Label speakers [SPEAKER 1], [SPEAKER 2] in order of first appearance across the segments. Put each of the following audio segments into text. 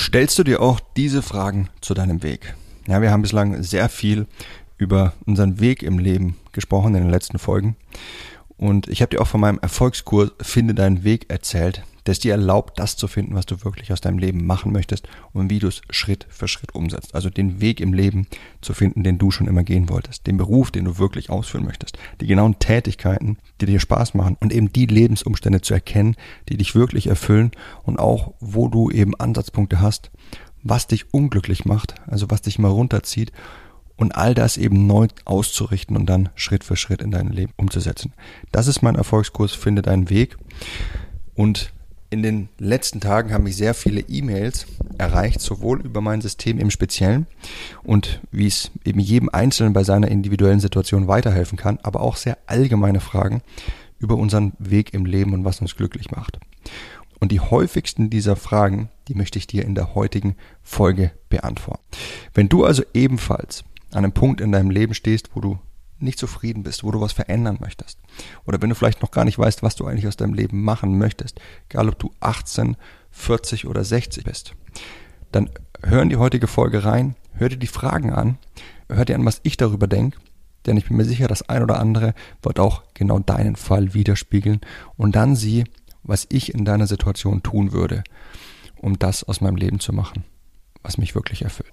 [SPEAKER 1] Stellst du dir auch diese Fragen zu deinem Weg? Ja, wir haben bislang sehr viel über unseren Weg im Leben gesprochen in den letzten Folgen. Und ich habe dir auch von meinem Erfolgskurs Finde deinen Weg erzählt, es dir erlaubt, das zu finden, was du wirklich aus deinem Leben machen möchtest und wie du es Schritt für Schritt umsetzt. Also den Weg im Leben zu finden, den du schon immer gehen wolltest, den Beruf, den du wirklich ausführen möchtest, die genauen Tätigkeiten, die dir Spaß machen und eben die Lebensumstände zu erkennen, die dich wirklich erfüllen und auch wo du eben Ansatzpunkte hast, was dich unglücklich macht, also was dich mal runterzieht und all das eben neu auszurichten und dann Schritt für Schritt in dein Leben umzusetzen. Das ist mein Erfolgskurs, finde deinen Weg. Und in den letzten Tagen haben mich sehr viele E-Mails erreicht, sowohl über mein System im Speziellen und wie es eben jedem Einzelnen bei seiner individuellen Situation weiterhelfen kann, aber auch sehr allgemeine Fragen über unseren Weg im Leben und was uns glücklich macht. Und die häufigsten dieser Fragen, die möchte ich dir in der heutigen Folge beantworten. Wenn du also ebenfalls an einem Punkt in deinem Leben stehst, wo du nicht zufrieden bist, wo du was verändern möchtest. Oder wenn du vielleicht noch gar nicht weißt, was du eigentlich aus deinem Leben machen möchtest, egal ob du 18, 40 oder 60 bist, dann hör in die heutige Folge rein, hör dir die Fragen an, hör dir an, was ich darüber denke, denn ich bin mir sicher, das ein oder andere wird auch genau deinen Fall widerspiegeln und dann sieh, was ich in deiner Situation tun würde, um das aus meinem Leben zu machen, was mich wirklich erfüllt.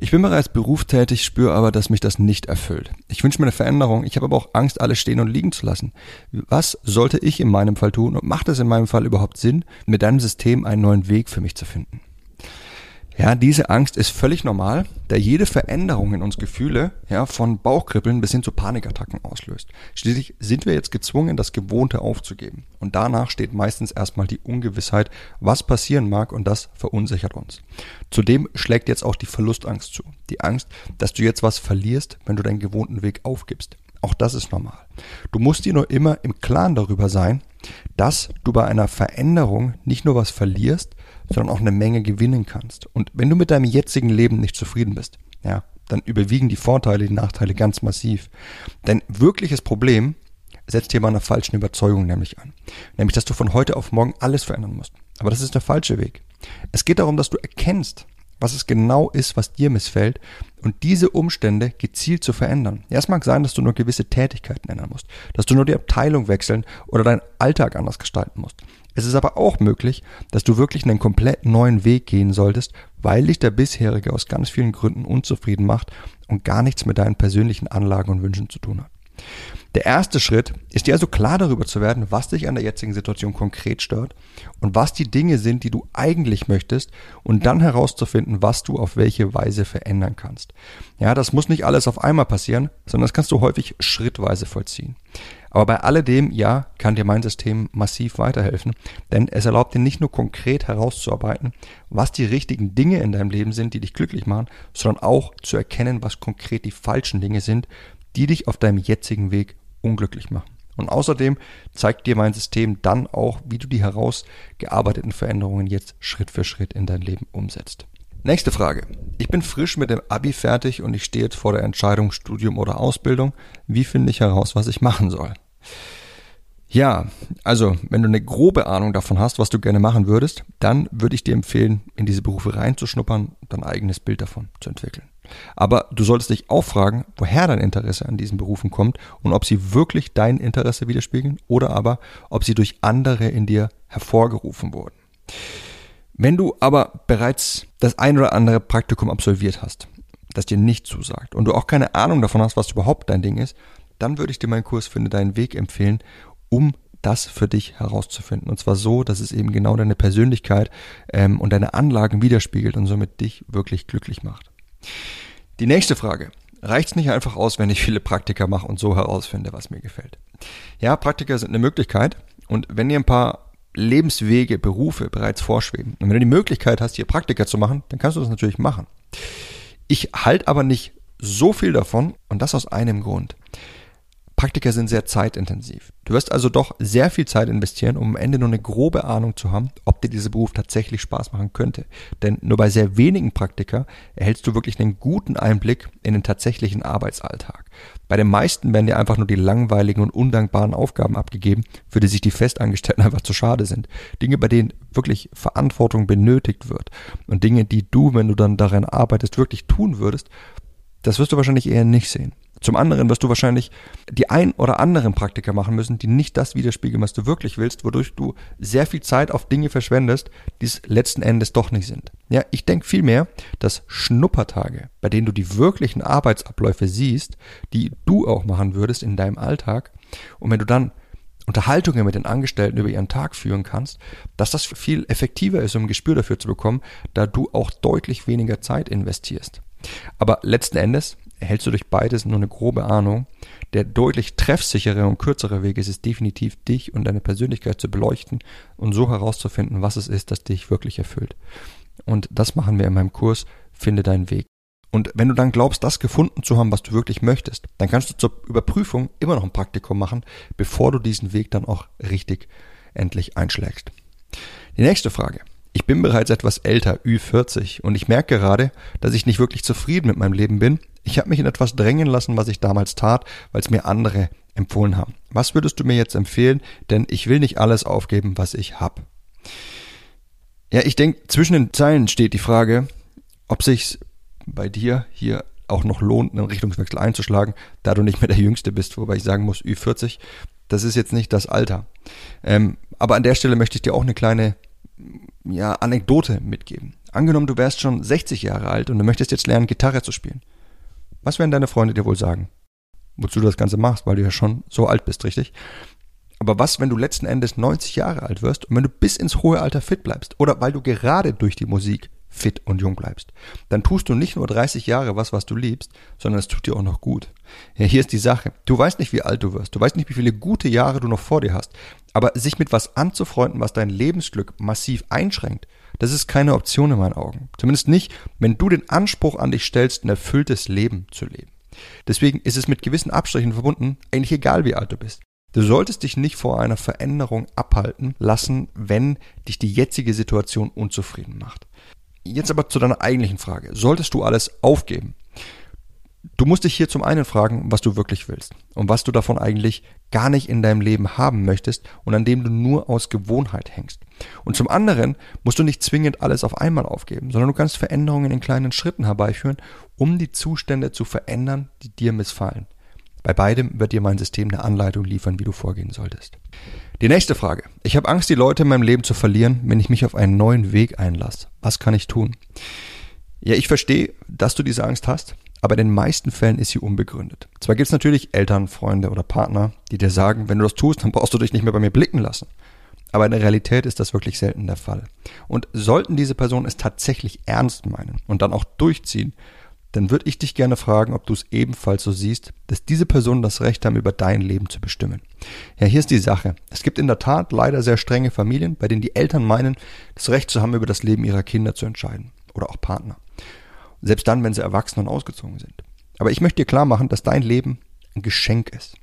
[SPEAKER 1] Ich bin bereits berufstätig, spüre aber, dass mich das nicht erfüllt. Ich wünsche mir eine Veränderung, ich habe aber auch Angst, alles stehen und liegen zu lassen. Was sollte ich in meinem Fall tun und macht es in meinem Fall überhaupt Sinn, mit deinem System einen neuen Weg für mich zu finden? Ja, diese Angst ist völlig normal, da jede Veränderung in uns Gefühle, ja, von Bauchkribbeln bis hin zu Panikattacken auslöst. Schließlich sind wir jetzt gezwungen, das Gewohnte aufzugeben. Und danach steht meistens erstmal die Ungewissheit, was passieren mag und das verunsichert uns. Zudem schlägt jetzt auch die Verlustangst zu. Die Angst, dass du jetzt was verlierst, wenn du deinen gewohnten Weg aufgibst. Auch das ist normal. Du musst dir nur immer im Klaren darüber sein, dass du bei einer Veränderung nicht nur was verlierst, sondern auch eine Menge gewinnen kannst. Und wenn du mit deinem jetzigen Leben nicht zufrieden bist, ja, dann überwiegen die Vorteile, die Nachteile ganz massiv. Dein wirkliches Problem setzt hier bei einer falschen Überzeugung nämlich an. Nämlich, dass du von heute auf morgen alles verändern musst. Aber das ist der falsche Weg. Es geht darum, dass du erkennst, was es genau ist, was dir missfällt und diese Umstände gezielt zu verändern. Ja, es mag sein, dass du nur gewisse Tätigkeiten ändern musst, dass du nur die Abteilung wechseln oder deinen Alltag anders gestalten musst. Es ist aber auch möglich, dass du wirklich einen komplett neuen Weg gehen solltest, weil dich der bisherige aus ganz vielen Gründen unzufrieden macht und gar nichts mit deinen persönlichen Anlagen und Wünschen zu tun hat. Der erste Schritt ist dir also klar darüber zu werden, was dich an der jetzigen Situation konkret stört und was die Dinge sind, die du eigentlich möchtest und dann herauszufinden, was du auf welche Weise verändern kannst. Ja, das muss nicht alles auf einmal passieren, sondern das kannst du häufig schrittweise vollziehen. Aber bei alledem, ja, kann dir mein System massiv weiterhelfen, denn es erlaubt dir nicht nur konkret herauszuarbeiten, was die richtigen Dinge in deinem Leben sind, die dich glücklich machen, sondern auch zu erkennen, was konkret die falschen Dinge sind, die dich auf deinem jetzigen Weg unglücklich machen. Und außerdem zeigt dir mein System dann auch, wie du die herausgearbeiteten Veränderungen jetzt Schritt für Schritt in dein Leben umsetzt. Nächste Frage. Ich bin frisch mit dem Abi fertig und ich stehe jetzt vor der Entscheidung Studium oder Ausbildung. Wie finde ich heraus, was ich machen soll? Ja, also wenn du eine grobe Ahnung davon hast, was du gerne machen würdest, dann würde ich dir empfehlen, in diese Berufe reinzuschnuppern und ein eigenes Bild davon zu entwickeln. Aber du solltest dich auch fragen, woher dein Interesse an diesen Berufen kommt und ob sie wirklich dein Interesse widerspiegeln oder aber ob sie durch andere in dir hervorgerufen wurden. Wenn du aber bereits das ein oder andere Praktikum absolviert hast, das dir nicht zusagt und du auch keine Ahnung davon hast, was überhaupt dein Ding ist, dann würde ich dir meinen Kurs Finde deinen Weg empfehlen, um das für dich herauszufinden. Und zwar so, dass es eben genau deine Persönlichkeit ähm, und deine Anlagen widerspiegelt und somit dich wirklich glücklich macht. Die nächste Frage. Reicht es nicht einfach aus, wenn ich viele Praktika mache und so herausfinde, was mir gefällt? Ja, Praktika sind eine Möglichkeit und wenn dir ein paar Lebenswege, Berufe bereits vorschweben und wenn du die Möglichkeit hast, hier Praktika zu machen, dann kannst du das natürlich machen. Ich halte aber nicht so viel davon und das aus einem Grund. Praktika sind sehr zeitintensiv. Du wirst also doch sehr viel Zeit investieren, um am Ende nur eine grobe Ahnung zu haben, ob dir dieser Beruf tatsächlich Spaß machen könnte. Denn nur bei sehr wenigen Praktika erhältst du wirklich einen guten Einblick in den tatsächlichen Arbeitsalltag. Bei den meisten werden dir einfach nur die langweiligen und undankbaren Aufgaben abgegeben, für die sich die Festangestellten einfach zu schade sind. Dinge, bei denen wirklich Verantwortung benötigt wird. Und Dinge, die du, wenn du dann daran arbeitest, wirklich tun würdest, das wirst du wahrscheinlich eher nicht sehen. Zum anderen wirst du wahrscheinlich die ein oder anderen Praktika machen müssen, die nicht das widerspiegeln, was du wirklich willst, wodurch du sehr viel Zeit auf Dinge verschwendest, die es letzten Endes doch nicht sind. Ja, ich denke vielmehr, dass Schnuppertage, bei denen du die wirklichen Arbeitsabläufe siehst, die du auch machen würdest in deinem Alltag, und wenn du dann Unterhaltungen mit den Angestellten über ihren Tag führen kannst, dass das viel effektiver ist, um ein Gespür dafür zu bekommen, da du auch deutlich weniger Zeit investierst. Aber letzten Endes erhältst du durch beides nur eine grobe Ahnung. Der deutlich treffsichere und kürzere Weg ist es definitiv, dich und deine Persönlichkeit zu beleuchten und so herauszufinden, was es ist, das dich wirklich erfüllt. Und das machen wir in meinem Kurs Finde deinen Weg. Und wenn du dann glaubst, das gefunden zu haben, was du wirklich möchtest, dann kannst du zur Überprüfung immer noch ein Praktikum machen, bevor du diesen Weg dann auch richtig endlich einschlägst. Die nächste Frage. Ich bin bereits etwas älter, Ü40, und ich merke gerade, dass ich nicht wirklich zufrieden mit meinem Leben bin. Ich habe mich in etwas drängen lassen, was ich damals tat, weil es mir andere empfohlen haben. Was würdest du mir jetzt empfehlen? Denn ich will nicht alles aufgeben, was ich habe. Ja, ich denke, zwischen den Zeilen steht die Frage, ob sich's bei dir hier auch noch lohnt, einen Richtungswechsel einzuschlagen, da du nicht mehr der Jüngste bist, wobei ich sagen muss, Ü40, das ist jetzt nicht das Alter. Ähm, aber an der Stelle möchte ich dir auch eine kleine ja, Anekdote mitgeben. Angenommen, du wärst schon 60 Jahre alt und du möchtest jetzt lernen, Gitarre zu spielen. Was werden deine Freunde dir wohl sagen? Wozu du das Ganze machst, weil du ja schon so alt bist, richtig? Aber was, wenn du letzten Endes 90 Jahre alt wirst und wenn du bis ins hohe Alter fit bleibst? Oder weil du gerade durch die Musik fit und jung bleibst? Dann tust du nicht nur 30 Jahre was, was du liebst, sondern es tut dir auch noch gut. Ja, hier ist die Sache. Du weißt nicht, wie alt du wirst. Du weißt nicht, wie viele gute Jahre du noch vor dir hast. Aber sich mit was anzufreunden, was dein Lebensglück massiv einschränkt, das ist keine Option in meinen Augen. Zumindest nicht, wenn du den Anspruch an dich stellst, ein erfülltes Leben zu leben. Deswegen ist es mit gewissen Abstrichen verbunden, eigentlich egal wie alt du bist. Du solltest dich nicht vor einer Veränderung abhalten lassen, wenn dich die jetzige Situation unzufrieden macht. Jetzt aber zu deiner eigentlichen Frage. Solltest du alles aufgeben? Du musst dich hier zum einen fragen, was du wirklich willst und was du davon eigentlich gar nicht in deinem Leben haben möchtest und an dem du nur aus Gewohnheit hängst. Und zum anderen musst du nicht zwingend alles auf einmal aufgeben, sondern du kannst Veränderungen in kleinen Schritten herbeiführen, um die Zustände zu verändern, die dir missfallen. Bei beidem wird dir mein System eine Anleitung liefern, wie du vorgehen solltest. Die nächste Frage. Ich habe Angst, die Leute in meinem Leben zu verlieren, wenn ich mich auf einen neuen Weg einlasse. Was kann ich tun? Ja, ich verstehe, dass du diese Angst hast aber in den meisten Fällen ist sie unbegründet. Zwar gibt es natürlich Eltern, Freunde oder Partner, die dir sagen, wenn du das tust, dann brauchst du dich nicht mehr bei mir blicken lassen. Aber in der Realität ist das wirklich selten der Fall. Und sollten diese Personen es tatsächlich ernst meinen und dann auch durchziehen, dann würde ich dich gerne fragen, ob du es ebenfalls so siehst, dass diese Personen das Recht haben, über dein Leben zu bestimmen. Ja, hier ist die Sache. Es gibt in der Tat leider sehr strenge Familien, bei denen die Eltern meinen, das Recht zu haben, über das Leben ihrer Kinder zu entscheiden. Oder auch Partner. Selbst dann, wenn sie erwachsen und ausgezogen sind. Aber ich möchte dir klar machen, dass dein Leben ein Geschenk ist.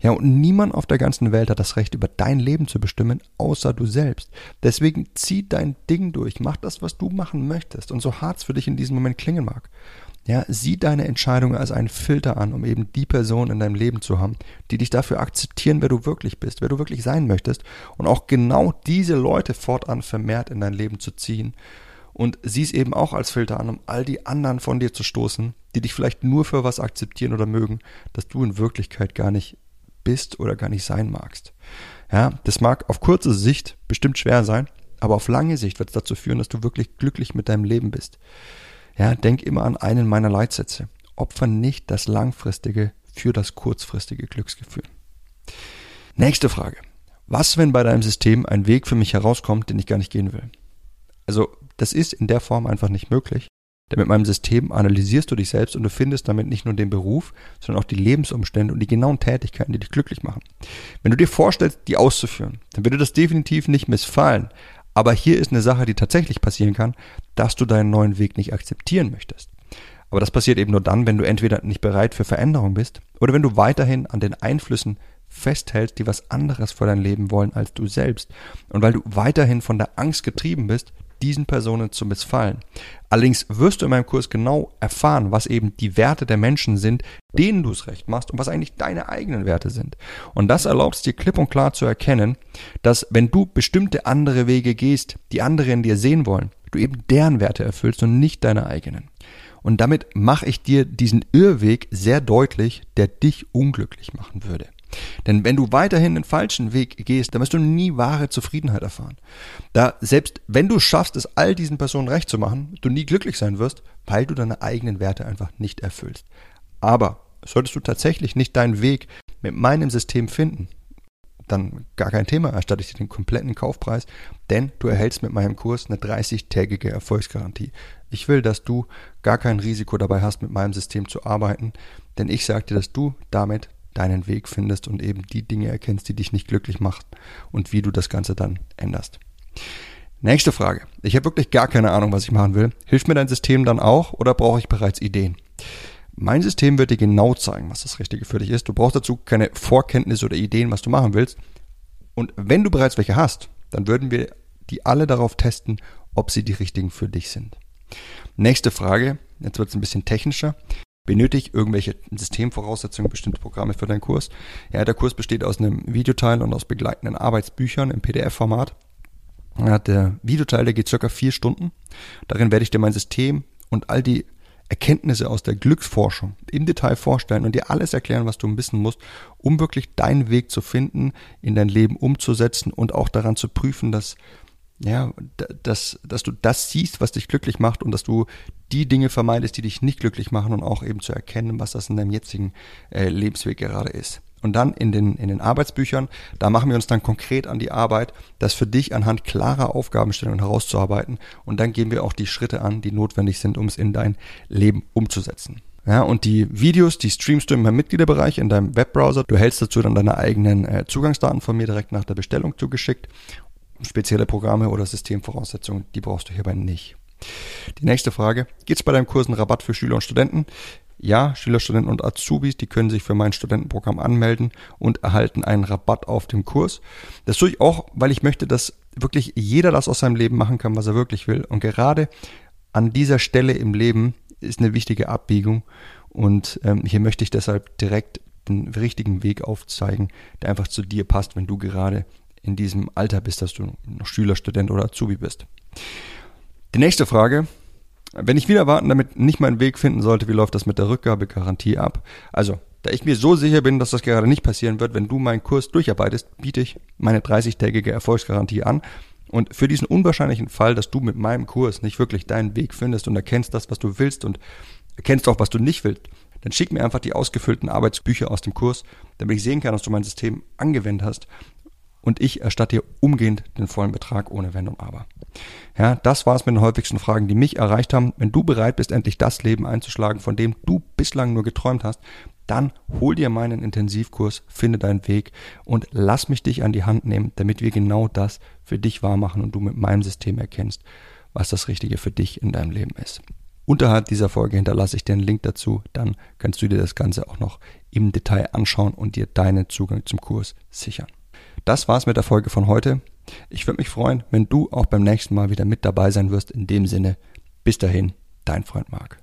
[SPEAKER 1] Ja, und niemand auf der ganzen Welt hat das Recht, über dein Leben zu bestimmen, außer du selbst. Deswegen zieh dein Ding durch, mach das, was du machen möchtest und so hart es für dich in diesem Moment klingen mag. Ja, sieh deine Entscheidung als einen Filter an, um eben die Person in deinem Leben zu haben, die dich dafür akzeptieren, wer du wirklich bist, wer du wirklich sein möchtest und auch genau diese Leute fortan vermehrt in dein Leben zu ziehen und sieh es eben auch als Filter an, um all die anderen von dir zu stoßen, die dich vielleicht nur für was akzeptieren oder mögen, dass du in Wirklichkeit gar nicht bist oder gar nicht sein magst. Ja, das mag auf kurze Sicht bestimmt schwer sein, aber auf lange Sicht wird es dazu führen, dass du wirklich glücklich mit deinem Leben bist. Ja, denk immer an einen meiner Leitsätze. Opfer nicht das langfristige für das kurzfristige Glücksgefühl. Nächste Frage. Was, wenn bei deinem System ein Weg für mich herauskommt, den ich gar nicht gehen will? Also das ist in der Form einfach nicht möglich. Denn mit meinem System analysierst du dich selbst und du findest damit nicht nur den Beruf, sondern auch die Lebensumstände und die genauen Tätigkeiten, die dich glücklich machen. Wenn du dir vorstellst, die auszuführen, dann dir das definitiv nicht missfallen. Aber hier ist eine Sache, die tatsächlich passieren kann, dass du deinen neuen Weg nicht akzeptieren möchtest. Aber das passiert eben nur dann, wenn du entweder nicht bereit für Veränderung bist oder wenn du weiterhin an den Einflüssen festhältst, die was anderes für dein Leben wollen als du selbst. Und weil du weiterhin von der Angst getrieben bist, diesen Personen zu missfallen. Allerdings wirst du in meinem Kurs genau erfahren, was eben die Werte der Menschen sind, denen du es recht machst und was eigentlich deine eigenen Werte sind. Und das erlaubt es dir klipp und klar zu erkennen, dass wenn du bestimmte andere Wege gehst, die andere in dir sehen wollen, du eben deren Werte erfüllst und nicht deine eigenen. Und damit mache ich dir diesen Irrweg sehr deutlich, der dich unglücklich machen würde. Denn wenn du weiterhin den falschen Weg gehst, dann wirst du nie wahre Zufriedenheit erfahren. Da selbst wenn du schaffst, es all diesen Personen recht zu machen, du nie glücklich sein wirst, weil du deine eigenen Werte einfach nicht erfüllst. Aber solltest du tatsächlich nicht deinen Weg mit meinem System finden, dann gar kein Thema, erstatte ich dir den kompletten Kaufpreis, denn du erhältst mit meinem Kurs eine 30-tägige Erfolgsgarantie. Ich will, dass du gar kein Risiko dabei hast, mit meinem System zu arbeiten, denn ich sage dir, dass du damit deinen Weg findest und eben die Dinge erkennst, die dich nicht glücklich machen und wie du das Ganze dann änderst. Nächste Frage. Ich habe wirklich gar keine Ahnung, was ich machen will. Hilft mir dein System dann auch oder brauche ich bereits Ideen? Mein System wird dir genau zeigen, was das Richtige für dich ist. Du brauchst dazu keine Vorkenntnisse oder Ideen, was du machen willst. Und wenn du bereits welche hast, dann würden wir die alle darauf testen, ob sie die richtigen für dich sind. Nächste Frage. Jetzt wird es ein bisschen technischer benötigt irgendwelche Systemvoraussetzungen, bestimmte Programme für deinen Kurs. Ja, der Kurs besteht aus einem Videoteil und aus begleitenden Arbeitsbüchern im PDF-Format. Ja, der Videoteil, der geht circa vier Stunden. Darin werde ich dir mein System und all die Erkenntnisse aus der Glücksforschung im Detail vorstellen und dir alles erklären, was du wissen musst, um wirklich deinen Weg zu finden, in dein Leben umzusetzen und auch daran zu prüfen, dass ja, dass, dass du das siehst, was dich glücklich macht und dass du die Dinge vermeidest, die dich nicht glücklich machen und auch eben zu erkennen, was das in deinem jetzigen äh, Lebensweg gerade ist. Und dann in den, in den Arbeitsbüchern, da machen wir uns dann konkret an die Arbeit, das für dich anhand klarer Aufgabenstellungen herauszuarbeiten. Und dann gehen wir auch die Schritte an, die notwendig sind, um es in dein Leben umzusetzen. Ja, und die Videos, die streamst du meinem Mitgliederbereich in deinem Webbrowser. Du hältst dazu dann deine eigenen äh, Zugangsdaten von mir direkt nach der Bestellung zugeschickt spezielle Programme oder Systemvoraussetzungen, die brauchst du hierbei nicht. Die nächste Frage, gibt es bei deinem Kurs einen Rabatt für Schüler und Studenten? Ja, Schüler, Studenten und Azubis, die können sich für mein Studentenprogramm anmelden und erhalten einen Rabatt auf dem Kurs. Das tue ich auch, weil ich möchte, dass wirklich jeder das aus seinem Leben machen kann, was er wirklich will. Und gerade an dieser Stelle im Leben ist eine wichtige Abbiegung. Und ähm, hier möchte ich deshalb direkt den richtigen Weg aufzeigen, der einfach zu dir passt, wenn du gerade in diesem Alter bist, dass du noch Schüler, Student oder Azubi bist. Die nächste Frage. Wenn ich wieder warten damit nicht meinen Weg finden sollte, wie läuft das mit der Rückgabegarantie ab? Also, da ich mir so sicher bin, dass das gerade nicht passieren wird, wenn du meinen Kurs durcharbeitest, biete ich meine 30-tägige Erfolgsgarantie an. Und für diesen unwahrscheinlichen Fall, dass du mit meinem Kurs nicht wirklich deinen Weg findest und erkennst das, was du willst und erkennst auch, was du nicht willst, dann schick mir einfach die ausgefüllten Arbeitsbücher aus dem Kurs, damit ich sehen kann, dass du mein System angewendet hast und ich erstatte dir umgehend den vollen Betrag ohne Wenn und Aber. Ja, das war es mit den häufigsten Fragen, die mich erreicht haben. Wenn du bereit bist, endlich das Leben einzuschlagen, von dem du bislang nur geträumt hast, dann hol dir meinen Intensivkurs, finde deinen Weg und lass mich dich an die Hand nehmen, damit wir genau das für dich wahrmachen und du mit meinem System erkennst, was das Richtige für dich in deinem Leben ist. Unterhalb dieser Folge hinterlasse ich dir einen Link dazu, dann kannst du dir das Ganze auch noch im Detail anschauen und dir deinen Zugang zum Kurs sichern. Das war's mit der Folge von heute. Ich würde mich freuen, wenn du auch beim nächsten Mal wieder mit dabei sein wirst. In dem Sinne, bis dahin, dein Freund Marc.